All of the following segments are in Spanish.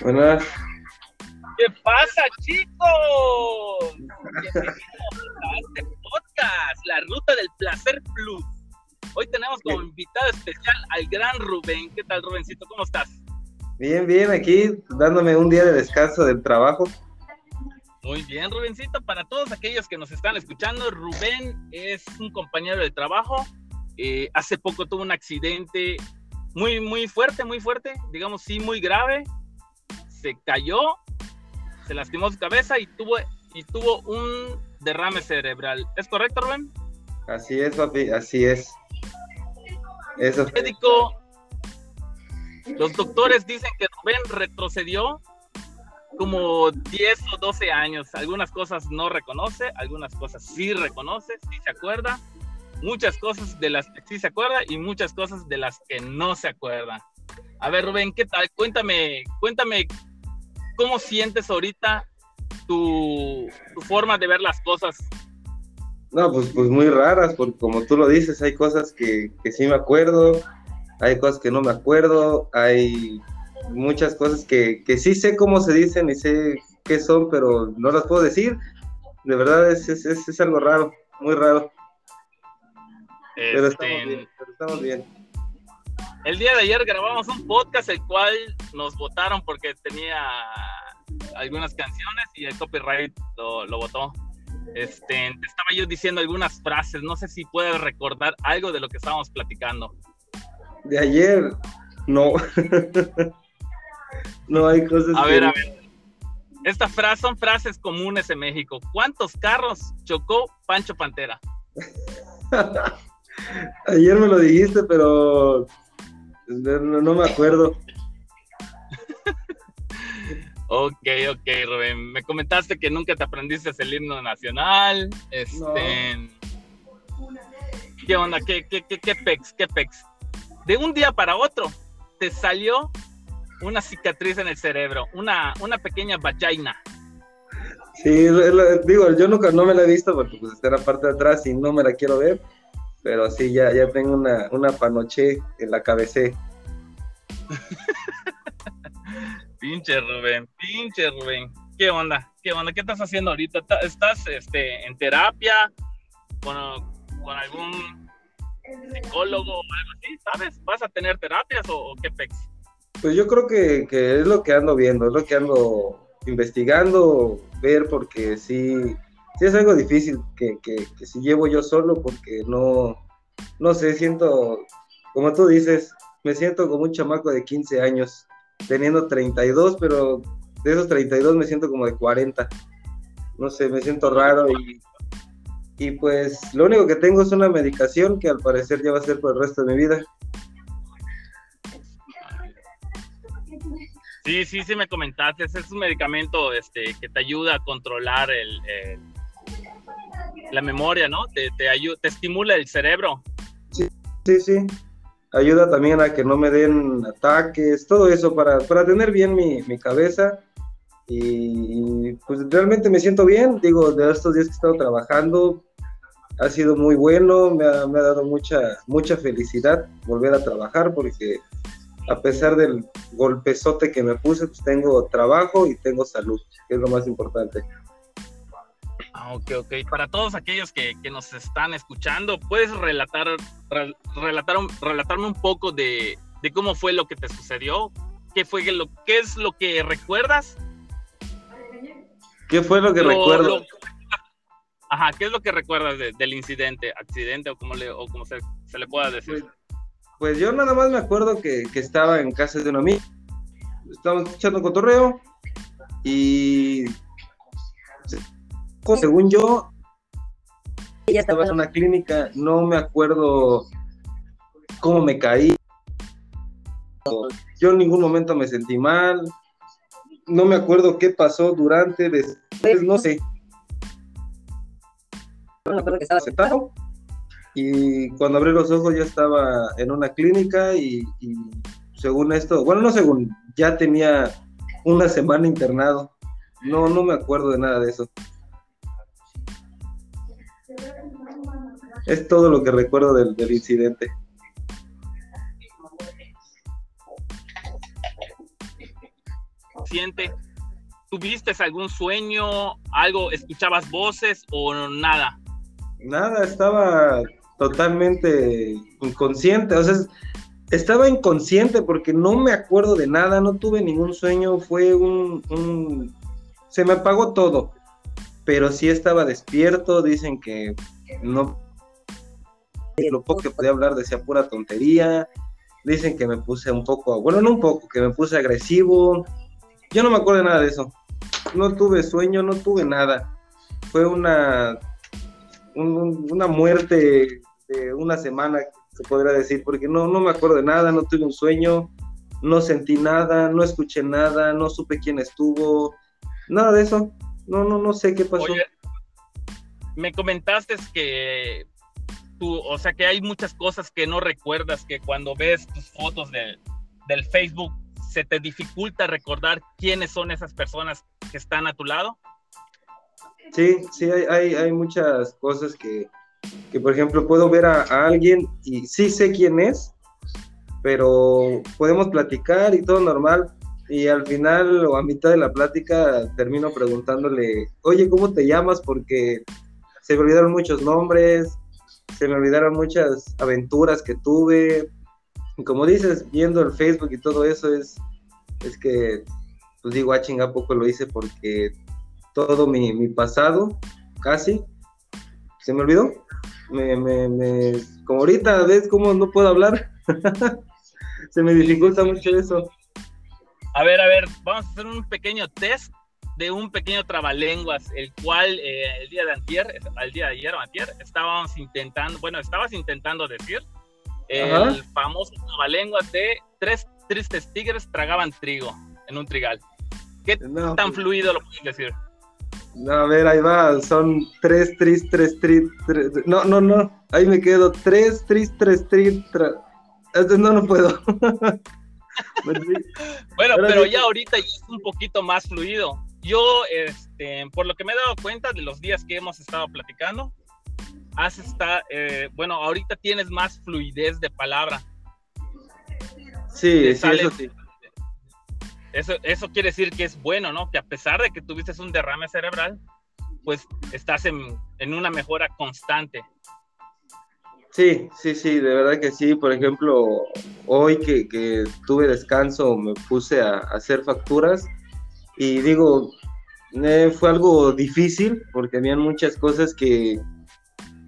Buenas. ¿Qué pasa, chicos? Bienvenidos a este podcast, La Ruta del Placer Plus. Hoy tenemos como invitado especial al gran Rubén. ¿Qué tal, Rubencito? ¿Cómo estás? Bien, bien, aquí dándome un día de descanso del trabajo. Muy bien, Rubencito. Para todos aquellos que nos están escuchando, Rubén es un compañero de trabajo. Eh, hace poco tuvo un accidente muy, muy fuerte, muy fuerte, digamos, sí, muy grave. Se cayó, se lastimó su cabeza y tuvo, y tuvo un derrame cerebral. ¿Es correcto, Rubén? Así es, papi, así es. Eso. Médico, los doctores dicen que Rubén retrocedió como 10 o 12 años. Algunas cosas no reconoce, algunas cosas sí reconoce, sí se acuerda. Muchas cosas de las que sí se acuerda y muchas cosas de las que no se acuerda. A ver, Rubén, ¿qué tal? Cuéntame, cuéntame cómo sientes ahorita tu, forma de ver las cosas. No, pues, pues muy raras, porque como tú lo dices, hay cosas que, que sí me acuerdo, hay cosas que no me acuerdo, hay muchas cosas que, que sí sé cómo se dicen y sé qué son, pero no las puedo decir. De verdad es, es, es algo raro, muy raro. Pero, Este, estamos bien, pero estamos bien. El día de ayer grabamos un podcast el cual nos votaron porque tenía algunas canciones y el copyright lo, lo votó. Este, te estaba yo diciendo algunas frases, no sé si puedes recordar algo de lo que estábamos platicando. De ayer, no. no hay cosas A que- ver, a ver. Estas frases son frases comunes en México. ¿Cuántos carros chocó Pancho Pantera? Ayer me lo dijiste, pero no, no me acuerdo. Ok, ok, Rubén. Me comentaste que nunca te aprendiste el himno nacional. Este. ¿Qué onda? ¿Qué, qué, qué, qué pex? ¿Qué pex? De un día para otro te salió una cicatriz en el cerebro, una, una pequeña vagina. Sí, digo, yo nunca no me la he visto porque pues está en la parte de atrás y no me la quiero ver. Pero sí, ya, ya tengo una, una panoche en la cabeza. Pinche Rubén, pinche Rubén. ¿Qué onda? ¿Qué onda? ¿Qué estás haciendo ahorita? ¿Ta- ¿Estás este, en terapia con, con algún psicólogo o algo así? ¿Sabes? ¿Vas a tener terapias o, o qué pex? Pues yo creo que, que es lo que ando viendo, es lo que ando investigando, ver, porque sí, sí es algo difícil que, que, que si llevo yo solo, porque no, no sé, siento, como tú dices, me siento como un chamaco de 15 años, teniendo 32, pero de esos 32 me siento como de 40. No sé, me siento raro y, y pues lo único que tengo es una medicación que al parecer ya va a ser por el resto de mi vida. Sí, sí, sí me comentaste. Es un medicamento este, que te ayuda a controlar el, el- la memoria, ¿no? Te, te, ayu- te estimula el cerebro. Sí, sí. Ayuda también a que no me den ataques, todo eso para, para tener bien mi, mi cabeza. Y, y, pues realmente me siento bien. Digo, de estos días que he estado trabajando, ha sido muy bueno, me ha, me ha dado mucha, mucha felicidad volver a trabajar porque a pesar del golpezote que me puse, pues tengo trabajo y tengo salud, que es lo más importante. Ah, ok, ok. Para todos aquellos que, que nos están escuchando, ¿puedes relatar, re- relatar relatarme un poco de, de cómo fue lo que te sucedió? ¿Qué, fue lo, ¿Qué es lo que recuerdas? ¿Qué fue lo que Lo- recuerdo? lo- ajá, ¿qué es lo que recuerdas de- del incidente, accidente o como, le, o como se, se le pueda decir? Pues yo nada más me acuerdo que, que estaba en casa de un amigo. Estábamos echando cotorreo y según yo Ella estaba en una clínica, no me acuerdo cómo me caí. Yo en ningún momento me sentí mal. No me acuerdo qué pasó durante, después, no sé. no me acuerdo que estaba sentado y cuando abrí los ojos ya estaba en una clínica y, y según esto, bueno, no según, ya tenía una semana internado. No, no me acuerdo de nada de eso. Es todo lo que recuerdo del, del incidente. inconsciente, ¿tuviste algún sueño, algo, escuchabas voces o nada? Nada, estaba totalmente inconsciente, o sea, estaba inconsciente porque no me acuerdo de nada, no tuve ningún sueño, fue un, un... se me apagó todo, pero sí estaba despierto, dicen que no lo poco que podía hablar decía pura tontería. Dicen que me puse un poco, bueno, no un poco, que me puse agresivo. Yo no me acuerdo de nada de eso. No tuve sueño, no tuve nada. Fue una, una muerte de una semana, se podría decir, porque no, no me acuerdo de nada, no tuve un sueño, no sentí nada, no escuché nada, no supe quién estuvo, nada de eso. No, no, no sé qué pasó. me comentaste que o sea que hay muchas cosas que no recuerdas, que cuando ves tus fotos del Facebook se te dificulta recordar quiénes son esas personas que están a tu lado. Sí, sí, hay, hay, muchas cosas que, que, por ejemplo, puedo ver a, alguien y sí sé quién es, pero podemos platicar y todo normal, y al final o a mitad de la plática termino preguntándole, oye, ¿cómo te llamas? Porque se me olvidaron muchos nombres, se me olvidaron muchas aventuras que tuve. Y como dices, viendo el Facebook y todo eso, es, es que, pues digo, a ah, chinga poco lo hice porque todo mi, mi pasado, casi, se me olvidó. Me, me, me, como ahorita, ¿ves cómo no puedo hablar? se me dificulta mucho eso. A ver, a ver, vamos a hacer un pequeño test de un pequeño trabalenguas, el cual eh, el día de antier, al día de ayer o antier, estábamos intentando, bueno, estabas intentando decir el famoso trabalenguas de tres tristes tigres tragaban trigo en un trigal. ¿Qué tan pues, fluido lo puedes decir? No, a ver, ahí va, son tres, tres, tres, tres, no, no, no, ahí me quedo, tres, tres, tres, tres, no, no puedo. bueno, pero ya ahorita ya es un poquito más fluido yo, este, por lo que me he dado cuenta de los días que hemos estado platicando, has está, eh, bueno, ahorita tienes más fluidez de palabra. Sí, sí, eso sí. Eso, eso quiere decir que es bueno, ¿no? Que a pesar de que tuviste un derrame cerebral, pues estás en, en una mejora constante. Sí, sí, sí, de verdad que sí. Por ejemplo, hoy que, tuve descanso, me puse a hacer facturas y digo, eh, fue algo difícil porque habían muchas cosas que,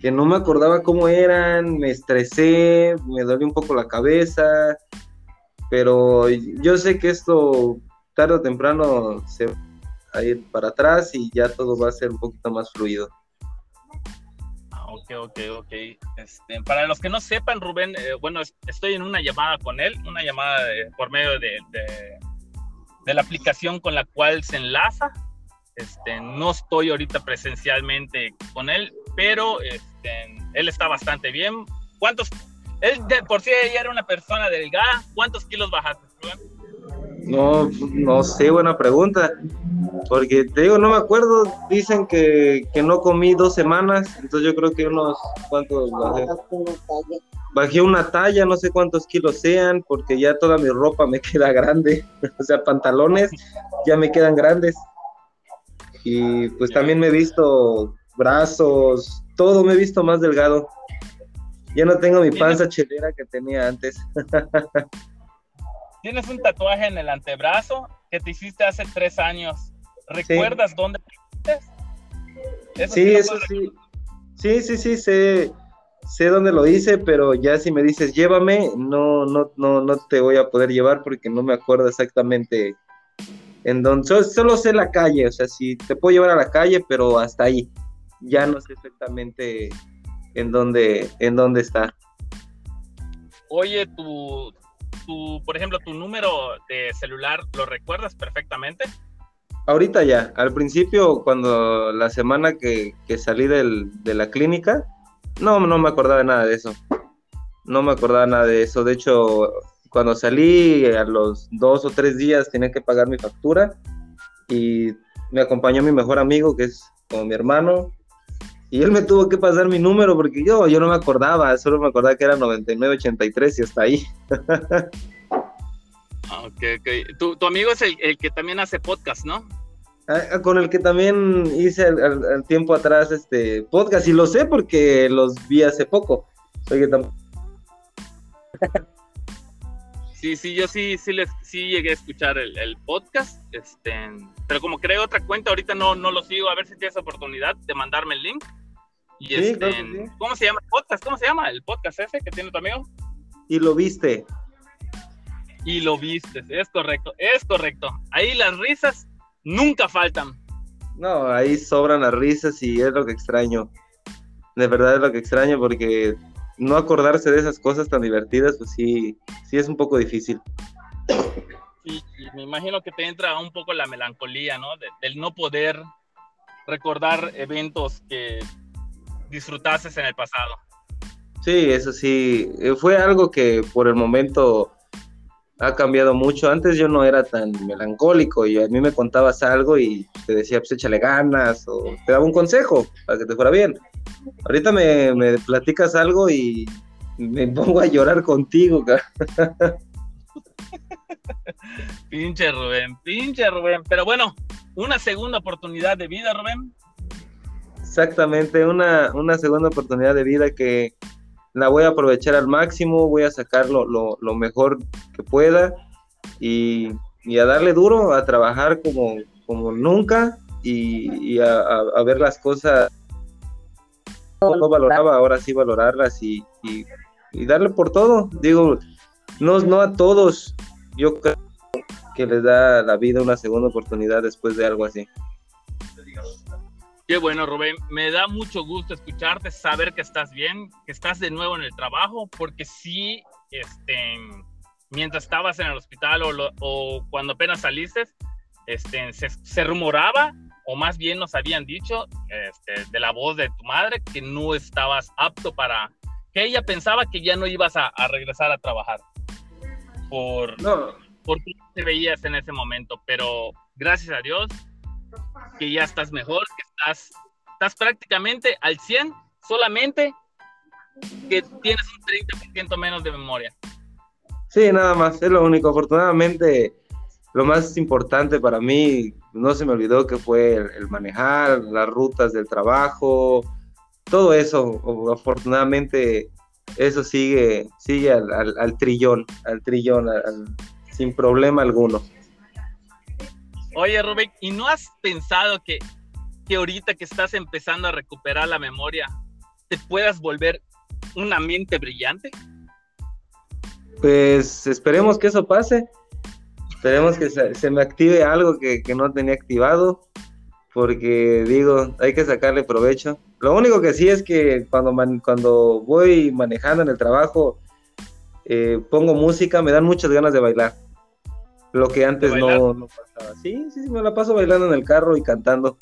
que no me acordaba cómo eran, me estresé, me dolió un poco la cabeza, pero yo sé que esto tarde o temprano se va a ir para atrás y ya todo va a ser un poquito más fluido. Ok, ok, ok. Este, para los que no sepan, Rubén, eh, bueno, estoy en una llamada con él, una llamada por medio de de la aplicación con la cual se enlaza. Este, no estoy ahorita presencialmente con él, pero este, él está bastante bien. ¿Cuántos? Él por sí era una persona delgada. ¿Cuántos kilos bajaste, No, no sé, buena pregunta. Porque te digo, no me acuerdo. Dicen que, que no comí dos semanas. Entonces yo creo que unos. ¿Cuántos bajé? bajé una talla, no sé cuántos kilos sean, porque ya toda mi ropa me queda grande, o sea, pantalones ya me quedan grandes. Y pues también me he visto brazos, todo me he visto más delgado. Ya no tengo mi panza chelera que tenía antes. Tienes un tatuaje en el antebrazo que te hiciste hace tres años. ¿Recuerdas dónde te hiciste? sí, eso sí. Sí, sí, sí, sé sé dónde lo hice, pero ya si me dices llévame, no, no, no, no te voy a poder llevar porque no me acuerdo exactamente en dónde, solo, sé la calle, o sea, si te puedo llevar a la calle, pero hasta ahí, ya no sé exactamente en dónde, en dónde está. Oye, tu, tu, por ejemplo, tu número de celular, ¿lo recuerdas perfectamente? Ahorita ya, al principio, cuando la semana que, que salí del, de la clínica, no, no me acordaba de nada de eso. No me acordaba nada de eso. De hecho, cuando salí a los dos o tres días tenía que pagar mi factura y me acompañó mi mejor amigo, que es como mi hermano, y él me tuvo que pasar mi número porque yo, yo no me acordaba, solo me acordaba que era 9983 y hasta ahí. Ah, ok, ok. Tu, tu amigo es el, el que también hace podcast, ¿no? Ah, con el que también hice al, al- al tiempo atrás este podcast y lo sé porque los vi hace poco. Sí, sí, yo sí, sí, les, sí llegué a escuchar el, el podcast, este, pero como creé otra cuenta, ahorita no, no lo sigo, a ver si tienes oportunidad de mandarme el link. Y Sí, este, claro sí. ¿cómo se llama el podcast? ¿Cómo se llama el podcast ese que tiene tu amigo? y lo viste. Y lo viste, es correcto, es correcto. Ahí las risas nunca faltan. No, ahí sobran las risas y es lo que extraño. De verdad es lo que extraño porque no acordarse de esas cosas tan divertidas, pues sí, sí es un poco difícil. Y me imagino que te entra un poco la melancolía, ¿no? De- del no poder recordar eventos que disfrutases en el pasado. Sí, eso sí, eh, fue algo que por el momento ha cambiado mucho. Antes yo no era tan melancólico y a mí me contabas algo y te decía, pues échale ganas o te daba un consejo para que te fuera bien. Ahorita me, me platicas algo y me pongo a llorar contigo. Pinche Rubén, pinche Rubén. Pero bueno, una segunda oportunidad de vida, Rubén. Exactamente, una, una segunda oportunidad de vida que la voy a aprovechar al máximo, voy a sacar lo, mejor que pueda y, a darle duro, a trabajar como, como nunca y, a, ver las cosas no, no valoraba, ahora sí valorarlas y, y- y darle por todo. Digo, no, no a todos, yo creo que les da la vida una segunda oportunidad después de algo así. Qué bueno, Rubén. Me da mucho gusto escucharte, saber que estás bien, que estás de nuevo en el trabajo, porque sí, este, mientras estabas en el hospital o, lo- o cuando apenas saliste, este, se, se rumoraba, o más bien nos habían dicho, este, de la voz de tu madre, que no estabas apto para, que ella pensaba que ya no ibas a, a regresar a trabajar por, No, por cómo te veías en ese momento, pero gracias a Dios que ya estás mejor, que estás, estás prácticamente al 100, solamente que tienes un 30% menos de memoria. Sí, nada más, es lo único. Afortunadamente, lo más importante para mí, no se me olvidó que fue el, manejar, las rutas del trabajo, todo eso. Afortunadamente, eso sigue, sigue al, trillón, al trillón, sin problema alguno. Oye, Rubén, ¿y no has pensado que, que ahorita que estás empezando a recuperar la memoria, te puedas volver una mente brillante? Pues esperemos que eso pase. Esperemos que se, me active algo que, que no tenía activado. Porque digo, hay que sacarle provecho. Lo único que sí es que cuando, man- cuando voy manejando en el trabajo, eh, pongo música, me dan muchas ganas de bailar. Lo que antes no, no pasaba. Sí, sí, sí, me la paso bailando en el carro y cantando.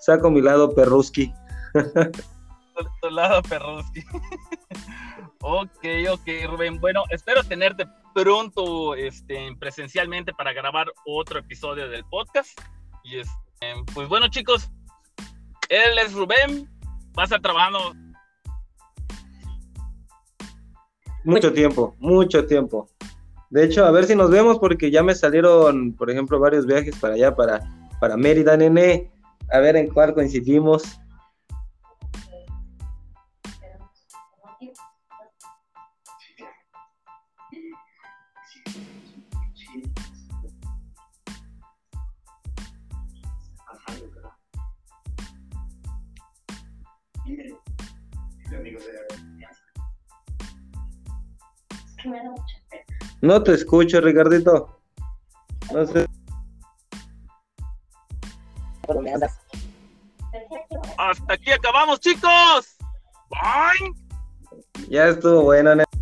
Saco mi lado perruski. tu, tu lado Perruski. ok, ok, Rubén. Bueno, espero tenerte pronto este, presencialmente para grabar otro episodio del podcast. Y este, pues bueno, chicos, él es Rubén. Va a estar trabajando. Mucho tiempo, mucho tiempo. De hecho, a ver si nos vemos porque ya me salieron, por ejemplo, varios viajes para allá, para, para Mérida, nene. A ver en cuál coincidimos. No te escucho, Ricardito. No sé. Hasta aquí acabamos, chicos. Bye. Ya estuvo bueno, nene.